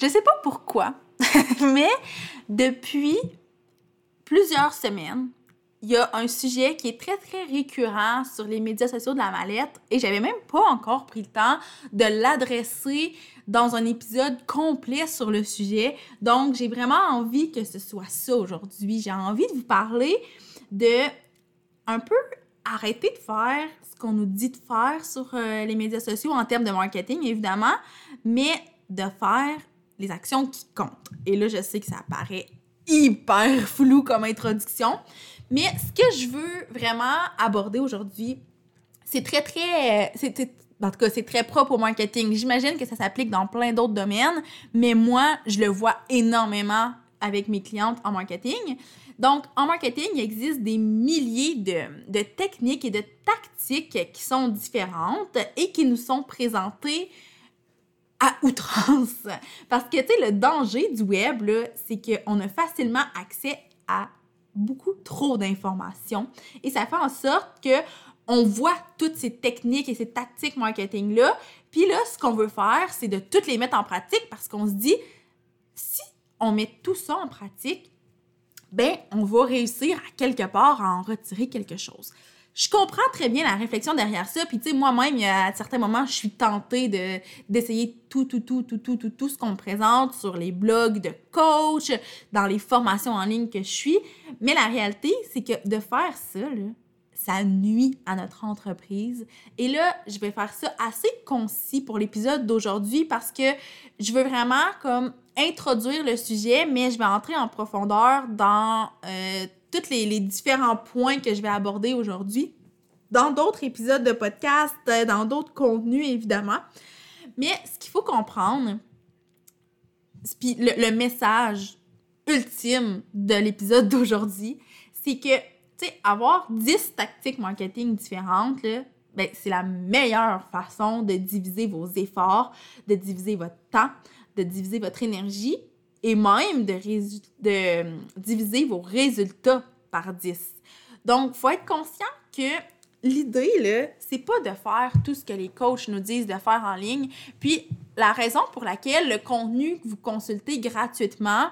Je sais pas pourquoi, mais depuis plusieurs semaines, il y a un sujet qui est très, très récurrent sur les médias sociaux de la mallette et j'avais même pas encore pris le temps de l'adresser dans un épisode complet sur le sujet. Donc, j'ai vraiment envie que ce soit ça aujourd'hui. J'ai envie de vous parler de un peu arrêter de faire ce qu'on nous dit de faire sur euh, les médias sociaux en termes de marketing, évidemment, mais de faire les actions qui comptent. Et là, je sais que ça paraît hyper flou comme introduction, mais ce que je veux vraiment aborder aujourd'hui, c'est très, très... En tout cas, c'est très propre au marketing. J'imagine que ça s'applique dans plein d'autres domaines, mais moi, je le vois énormément avec mes clientes en marketing. Donc, en marketing, il existe des milliers de techniques et de tactiques qui sont différentes et qui nous sont présentées à outrance. Parce que, tu sais, le danger du web, c'est qu'on a facilement accès à beaucoup trop d'informations et ça fait en sorte que on voit toutes ces techniques et ces tactiques marketing-là. Puis là, ce qu'on veut faire, c'est de toutes les mettre en pratique parce qu'on se dit, si on met tout ça en pratique, ben, on va réussir à quelque part à en retirer quelque chose je comprends très bien la réflexion derrière ça. Puis, tu sais, moi-même, à certains moments, je suis tentée de, d'essayer tout, tout, tout, tout, tout, tout, tout ce qu'on me présente sur les blogs de coach, dans les formations en ligne que je suis. Mais la réalité, c'est que de faire ça, là, ça nuit à notre entreprise. Et là, je vais faire ça assez concis pour l'épisode d'aujourd'hui parce que je veux vraiment comme introduire le sujet, mais je vais entrer en profondeur dans euh, tous les, différents points que je vais aborder aujourd'hui dans d'autres épisodes de podcast, euh, dans d'autres contenus, évidemment. Mais ce qu'il faut comprendre, puis le, message ultime de l'épisode d'aujourd'hui, c'est que, tu sais, avoir 10 tactiques marketing différentes, ben, c'est la meilleure façon de diviser vos efforts, de diviser votre temps, de diviser votre énergie et même de, de diviser vos résultats par 10. Donc, il faut être conscient que l'idée, là, c'est pas de faire tout ce que les coachs nous disent de faire en ligne. Puis, la raison pour laquelle le contenu que vous consultez gratuitement,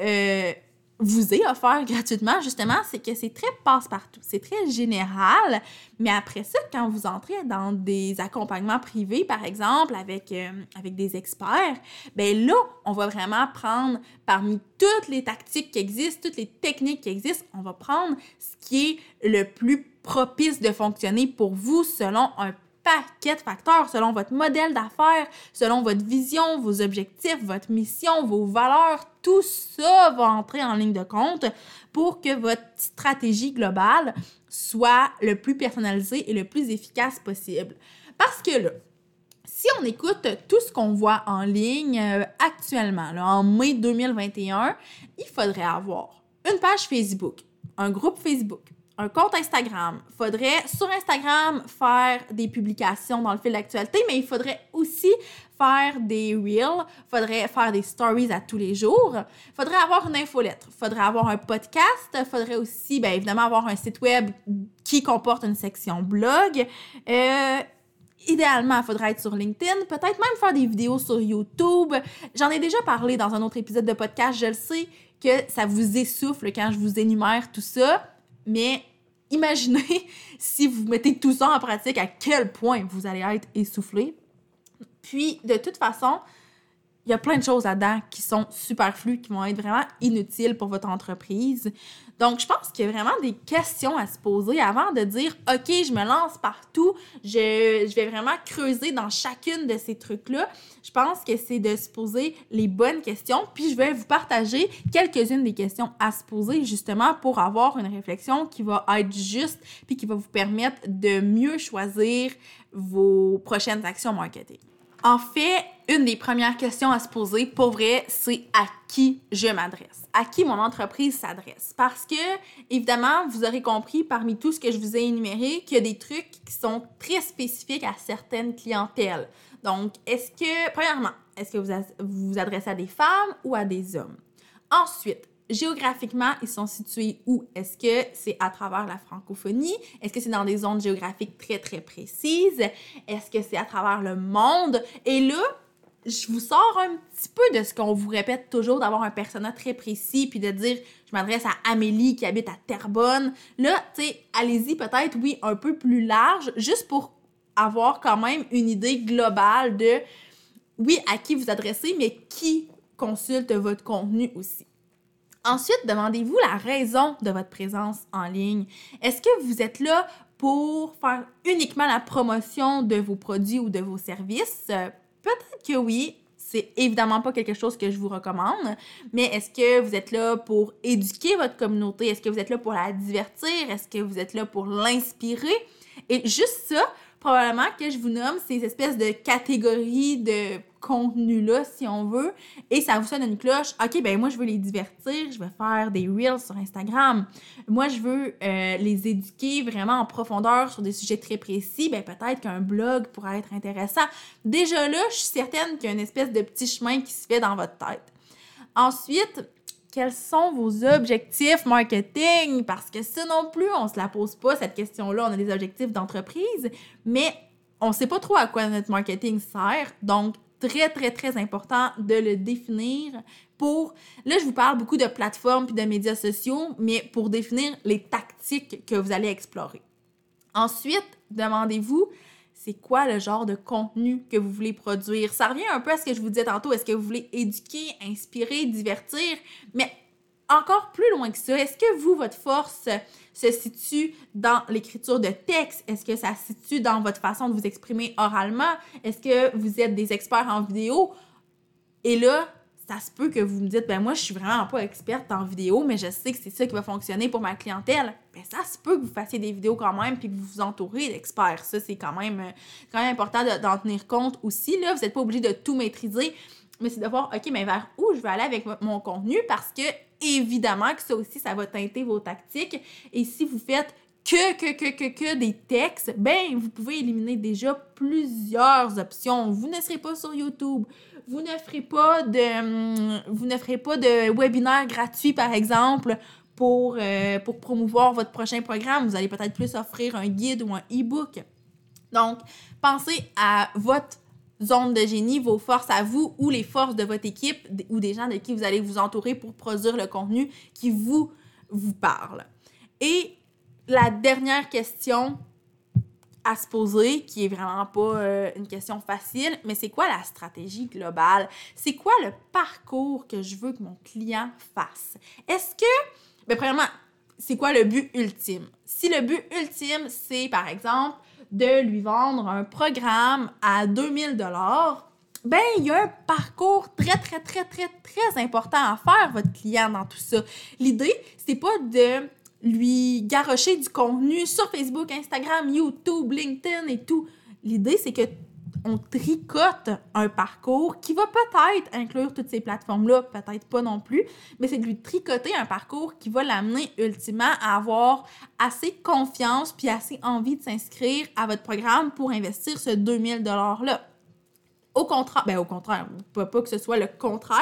euh, vous est offert gratuitement, justement, c'est que c'est très passe-partout, c'est très général. Mais après ça, quand vous entrez dans des accompagnements privés, par exemple, avec, euh, avec des experts, ben là, on va vraiment prendre parmi toutes les tactiques qui existent, toutes les techniques qui existent, on va prendre ce qui est le plus propice de fonctionner pour vous selon un paquet de facteurs selon votre modèle d'affaires, selon votre vision, vos objectifs, votre mission, vos valeurs. Tout ça va entrer en ligne de compte pour que votre stratégie globale soit le plus personnalisée et le plus efficace possible. Parce que là, si on écoute tout ce qu'on voit en ligne euh, actuellement, en mai 2021, il faudrait avoir une page Facebook, un groupe Facebook, un compte Instagram. Faudrait sur Instagram faire des publications dans le fil d'actualité, mais il faudrait aussi faire des reels, faudrait faire des stories à tous les jours, faudrait avoir une infolettre, faudrait avoir un podcast, faudrait aussi, bien évidemment, avoir un site web qui comporte une section blog. Euh, idéalement, il faudrait être sur LinkedIn, peut-être même faire des vidéos sur YouTube. J'en ai déjà parlé dans un autre épisode de podcast, je le sais que ça vous essouffle quand je vous énumère tout ça, mais imaginez si vous mettez tout ça en pratique, à quel point vous allez être essoufflé. Puis, de toute façon, il y a plein de choses là-dedans qui sont superflues, qui vont être vraiment inutiles pour votre entreprise. Donc, je pense qu'il y a vraiment des questions à se poser avant de dire, OK, je me lance partout, je, vais vraiment creuser dans chacune de ces trucs-là. Je pense que c'est de se poser les bonnes questions, puis je vais vous partager quelques-unes des questions à se poser justement pour avoir une réflexion qui va être juste, puis qui va vous permettre de mieux choisir vos prochaines actions marketing. En fait, une des premières questions à se poser, pour vrai, c'est à qui je m'adresse, à qui mon entreprise s'adresse? Parce que, évidemment, vous aurez compris parmi tout ce que je vous ai énuméré qu'il y a des trucs qui sont très spécifiques à certaines clientèles. Donc, est-ce que, premièrement, est-ce que vous vous adressez à des femmes ou à des hommes? Ensuite, géographiquement, ils sont situés où? Est-ce que c'est à travers la francophonie? Est-ce que c'est dans des zones géographiques très, très précises? Est-ce que c'est à travers le monde? Et là, je vous sors un petit peu de ce qu'on vous répète toujours, d'avoir un personnage très précis, puis de dire, je m'adresse à Amélie qui habite à Terrebonne. Là, tu sais, allez-y peut-être, oui, un peu plus large, juste pour avoir quand même une idée globale de, oui, à qui vous adressez, mais qui consulte votre contenu aussi. Ensuite, demandez-vous la raison de votre présence en ligne. Est-ce que vous êtes là pour faire uniquement la promotion de vos produits ou de vos services? Peut-être que oui. C'est évidemment pas quelque chose que je vous recommande, mais est-ce que vous êtes là pour éduquer votre communauté? Est-ce que vous êtes là pour la divertir? Est-ce que vous êtes là pour l'inspirer? Et juste ça, probablement que je vous nomme ces espèces de catégories de contenu-là, si on veut, et ça vous sonne une cloche. OK, ben moi, je veux les divertir, je vais faire des reels sur Instagram. Moi, je veux euh, les éduquer vraiment en profondeur sur des sujets très précis. Ben peut-être qu'un blog pourrait être intéressant. Déjà là, je suis certaine qu'il y a une espèce de petit chemin qui se fait dans votre tête. Ensuite, quels sont vos objectifs marketing? Parce que ça non plus, on se la pose pas, cette question-là. On a des objectifs d'entreprise, mais on sait pas trop à quoi notre marketing sert. Donc, très, très, très important de le définir pour... Là, je vous parle beaucoup de plateformes puis de médias sociaux, mais pour définir les tactiques que vous allez explorer. Ensuite, demandez-vous c'est quoi le genre de contenu que vous voulez produire? Ça revient un peu à ce que je vous disais tantôt. Est-ce que vous voulez éduquer, inspirer, divertir? Mais encore plus loin que ça, est-ce que vous, votre force se situe dans l'écriture de texte? Est-ce que ça se situe dans votre façon de vous exprimer oralement? Est-ce que vous êtes des experts en vidéo? Et là, ça se peut que vous me dites, ben moi, je suis vraiment pas experte en vidéo, mais je sais que c'est ça qui va fonctionner pour ma clientèle. Ben ça se peut que vous fassiez des vidéos quand même, puis que vous vous entourez d'experts. Ça, c'est quand même, euh, quand même important d'en tenir compte aussi. Là, vous n'êtes pas obligé de tout maîtriser, mais c'est de voir, OK, mais vers où je vais aller avec mon contenu, parce que, évidemment, que ça aussi, ça va teinter vos tactiques. Et si vous faites que, que, que, que, que des textes, ben, vous pouvez éliminer déjà plusieurs options. Vous ne serez pas sur YouTube vous ne ferez pas de hum, vous pas de webinaire gratuit par exemple pour, euh, pour promouvoir votre prochain programme. Vous allez peut-être plus offrir un guide ou un e-book. Donc, pensez à votre zone de génie, vos forces à vous ou les forces de votre équipe ou des gens de qui vous allez vous entourer pour produire le contenu qui vous, vous parle. Et la dernière question à se poser, qui est vraiment pas euh, une question facile, mais c'est quoi la stratégie globale? C'est quoi le parcours que je veux que mon client fasse? Est-ce que, ben, premièrement, c'est quoi le but ultime? Si le but ultime, c'est par exemple de lui vendre un programme à 2000 dollars, ben il y a un parcours très très très très très important à faire votre client dans tout ça. L'idée, c'est pas de lui garrocher du contenu sur Facebook, Instagram, YouTube, LinkedIn et tout. L'idée, c'est que on tricote un parcours qui va peut-être inclure toutes ces plateformes-là, peut-être pas non plus, mais c'est de lui tricoter un parcours qui va l'amener ultimement à avoir assez confiance puis assez envie de s'inscrire à votre programme pour investir ce 2000 $-là. Au contraire, ben au contraire, pas, pas que ce soit le contraire,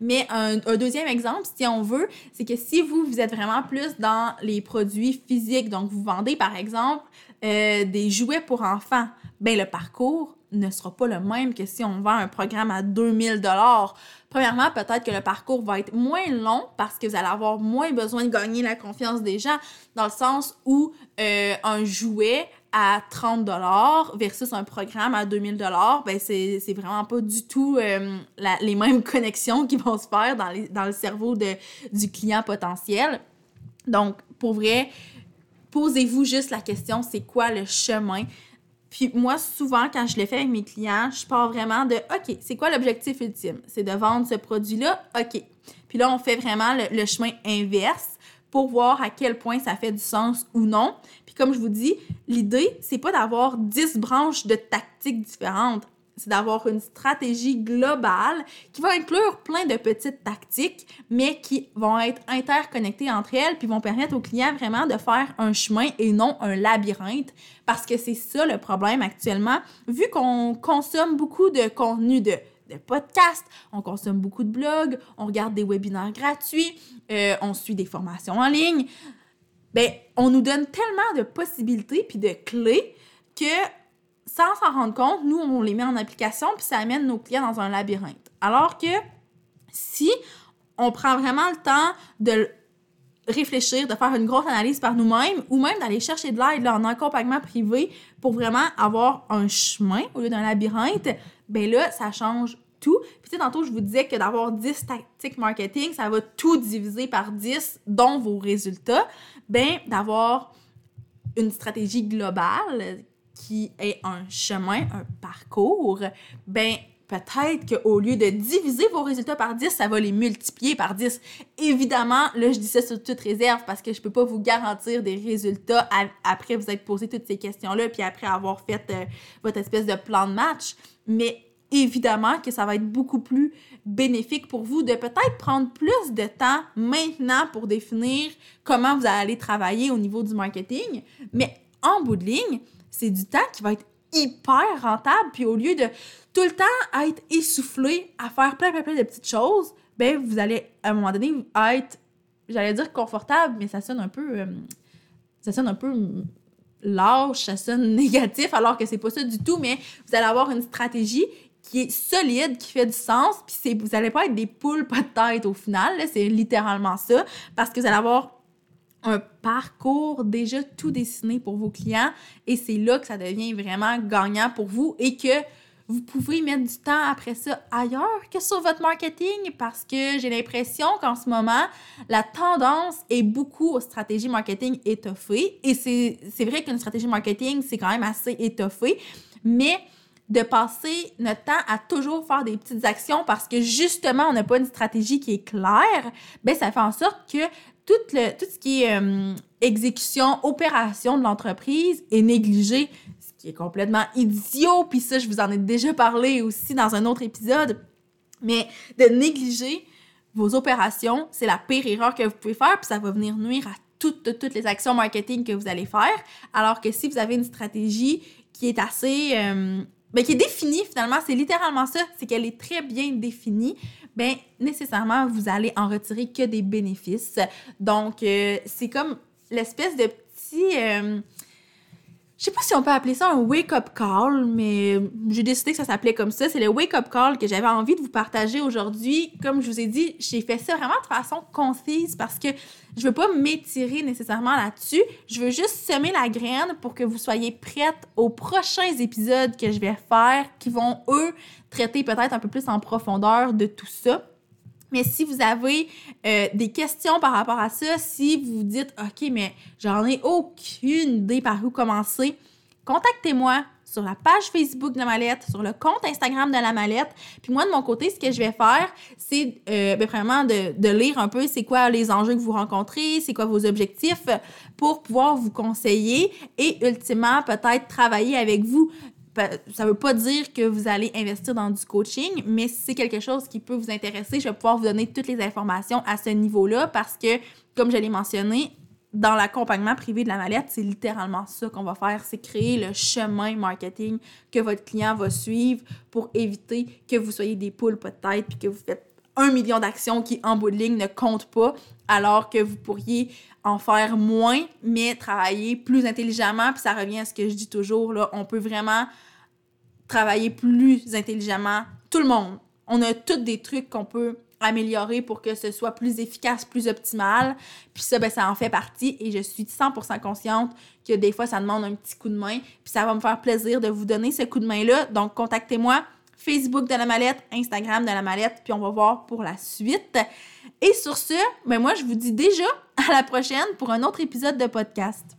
mais un, deuxième exemple, si on veut, c'est que si vous, vous êtes vraiment plus dans les produits physiques, donc vous vendez par exemple euh, des jouets pour enfants, ben le parcours ne sera pas le même que si on vend un programme à 2000 dollars. Premièrement, peut-être que le parcours va être moins long parce que vous allez avoir moins besoin de gagner la confiance des gens dans le sens où euh, un jouet à 30 dollars versus un programme à 2000 dollars, ben c'est, vraiment pas du tout euh, les mêmes connexions qui vont se faire dans, dans le cerveau de, du client potentiel. Donc, pour vrai, posez-vous juste la question, c'est quoi le chemin? Puis moi, souvent, quand je le fais avec mes clients, je pars vraiment de OK, c'est quoi l'objectif ultime? C'est de vendre ce produit-là? OK. Puis là, on fait vraiment le chemin inverse pour voir à quel point ça fait du sens ou non. Puis comme je vous dis, l'idée, c'est pas d'avoir 10 branches de tactiques différentes. c'est d'avoir une stratégie globale qui va inclure plein de petites tactiques, mais qui vont être interconnectées entre elles, puis vont permettre aux clients vraiment de faire un chemin et non un labyrinthe, parce que c'est ça le problème actuellement. Vu qu'on consomme beaucoup de contenu de de podcasts, on consomme beaucoup de blogs, on regarde des webinaires gratuits, euh, on suit des formations en ligne. Ben, on nous donne tellement de possibilités puis de clés que sans s'en rendre compte, nous, on les met en application, puis ça amène nos clients dans un labyrinthe. Alors que si on prend vraiment le temps de réfléchir, de faire une grosse analyse par nous-mêmes, ou même d'aller chercher de l'aide en accompagnement privé pour vraiment avoir un chemin au lieu d'un labyrinthe, ben là, ça change tout. Puis tu sais, tantôt, je vous disais que d'avoir 10 tactiques marketing, ça va tout diviser par 10, dont vos résultats. Ben, d'avoir une stratégie globale qui est un chemin, un parcours, ben peut-être qu'au lieu de diviser vos résultats par 10, ça va les multiplier par 10. Évidemment, là, je dis ça sur toute réserve parce que je peux pas vous garantir des résultats après vous être posé toutes ces questions-là, puis après avoir fait euh, votre espèce de plan de match. Mais évidemment que ça va être beaucoup plus bénéfique pour vous de peut-être prendre plus de temps maintenant pour définir comment vous allez travailler au niveau du marketing. Mais en bout de ligne, c'est du temps qui va être hyper rentable. Puis au lieu de tout le temps être essoufflé à faire plein, plein, plein de petites choses, ben vous allez à un moment donné être, j'allais dire confortable, mais ça sonne un peu, euh, ça sonne un peu lâche, ça sonne négatif, alors que c'est pas ça du tout. Mais vous allez avoir une stratégie qui est solide, qui fait du sens, puis vous allez pas être des poules pas de tête au final, c'est littéralement ça, parce que vous allez avoir un parcours déjà tout dessiné pour vos clients et c'est là que ça devient vraiment gagnant pour vous et que vous pouvez mettre du temps après ça ailleurs que sur votre marketing parce que j'ai l'impression qu'en ce moment, la tendance est beaucoup aux stratégies marketing étoffées et c'est vrai qu'une stratégie marketing, c'est quand même assez étoffé, mais de passer notre temps à toujours faire des petites actions parce que justement, on n'a pas une stratégie qui est claire, ben ça fait en sorte que tout, ce qui est euh, exécution, opération de l'entreprise est négligé, ce qui est complètement idiot. Puis ça, je vous en ai déjà parlé aussi dans un autre épisode. Mais de négliger vos opérations, c'est la pire erreur que vous pouvez faire, puis ça va venir nuire à toutes, les actions marketing que vous allez faire. Alors que si vous avez une stratégie qui est assez... Euh, ben, qui est définie finalement, c'est littéralement ça, c'est qu'elle est très bien définie, ben nécessairement vous allez en retirer que des bénéfices. Donc euh, c'est comme l'espèce de petit euh, je sais pas si on peut appeler ça un wake-up call, mais j'ai décidé que ça s'appelait comme ça. C'est le wake-up call que j'avais envie de vous partager aujourd'hui. Comme je vous ai dit, j'ai fait ça vraiment de façon concise parce que je veux pas m'étirer nécessairement là-dessus. Je veux juste semer la graine pour que vous soyez prête aux prochains épisodes que je vais faire qui vont, eux, traiter peut-être un peu plus en profondeur de tout ça. Mais si vous avez euh, des questions par rapport à ça, si vous vous dites OK, mais j'en ai aucune idée par où commencer, contactez-moi sur la page Facebook de la mallette, sur le compte Instagram de la mallette. Puis moi, de mon côté, ce que je vais faire, c'est euh, ben, vraiment de, de, lire un peu c'est quoi les enjeux que vous rencontrez, c'est quoi vos objectifs pour pouvoir vous conseiller et ultimement peut-être travailler avec vous ça veut pas dire que vous allez investir dans du coaching, mais si c'est quelque chose qui peut vous intéresser, je vais pouvoir vous donner toutes les informations à ce niveau-là parce que, comme je l'ai mentionné, dans l'accompagnement privé de la mallette, c'est littéralement ça qu'on va faire, c'est créer le chemin marketing que votre client va suivre pour éviter que vous soyez des poules pas de tête puis que vous faites un million d'actions qui, en bout de ligne, ne comptent pas, alors que vous pourriez en faire moins, mais travailler plus intelligemment. Puis ça revient à ce que je dis toujours, là, on peut vraiment travailler plus intelligemment. Tout le monde. On a tous des trucs qu'on peut améliorer pour que ce soit plus efficace, plus optimal. Puis ça, ben, ça en fait partie et je suis 100% consciente que des fois, ça demande un petit coup de main. Puis ça va me faire plaisir de vous donner ce coup de main-là. Donc, contactez-moi. Facebook de la mallette, Instagram de la mallette, puis on va voir pour la suite. Et sur ce, ben moi, je vous dis déjà à la prochaine pour un autre épisode de podcast.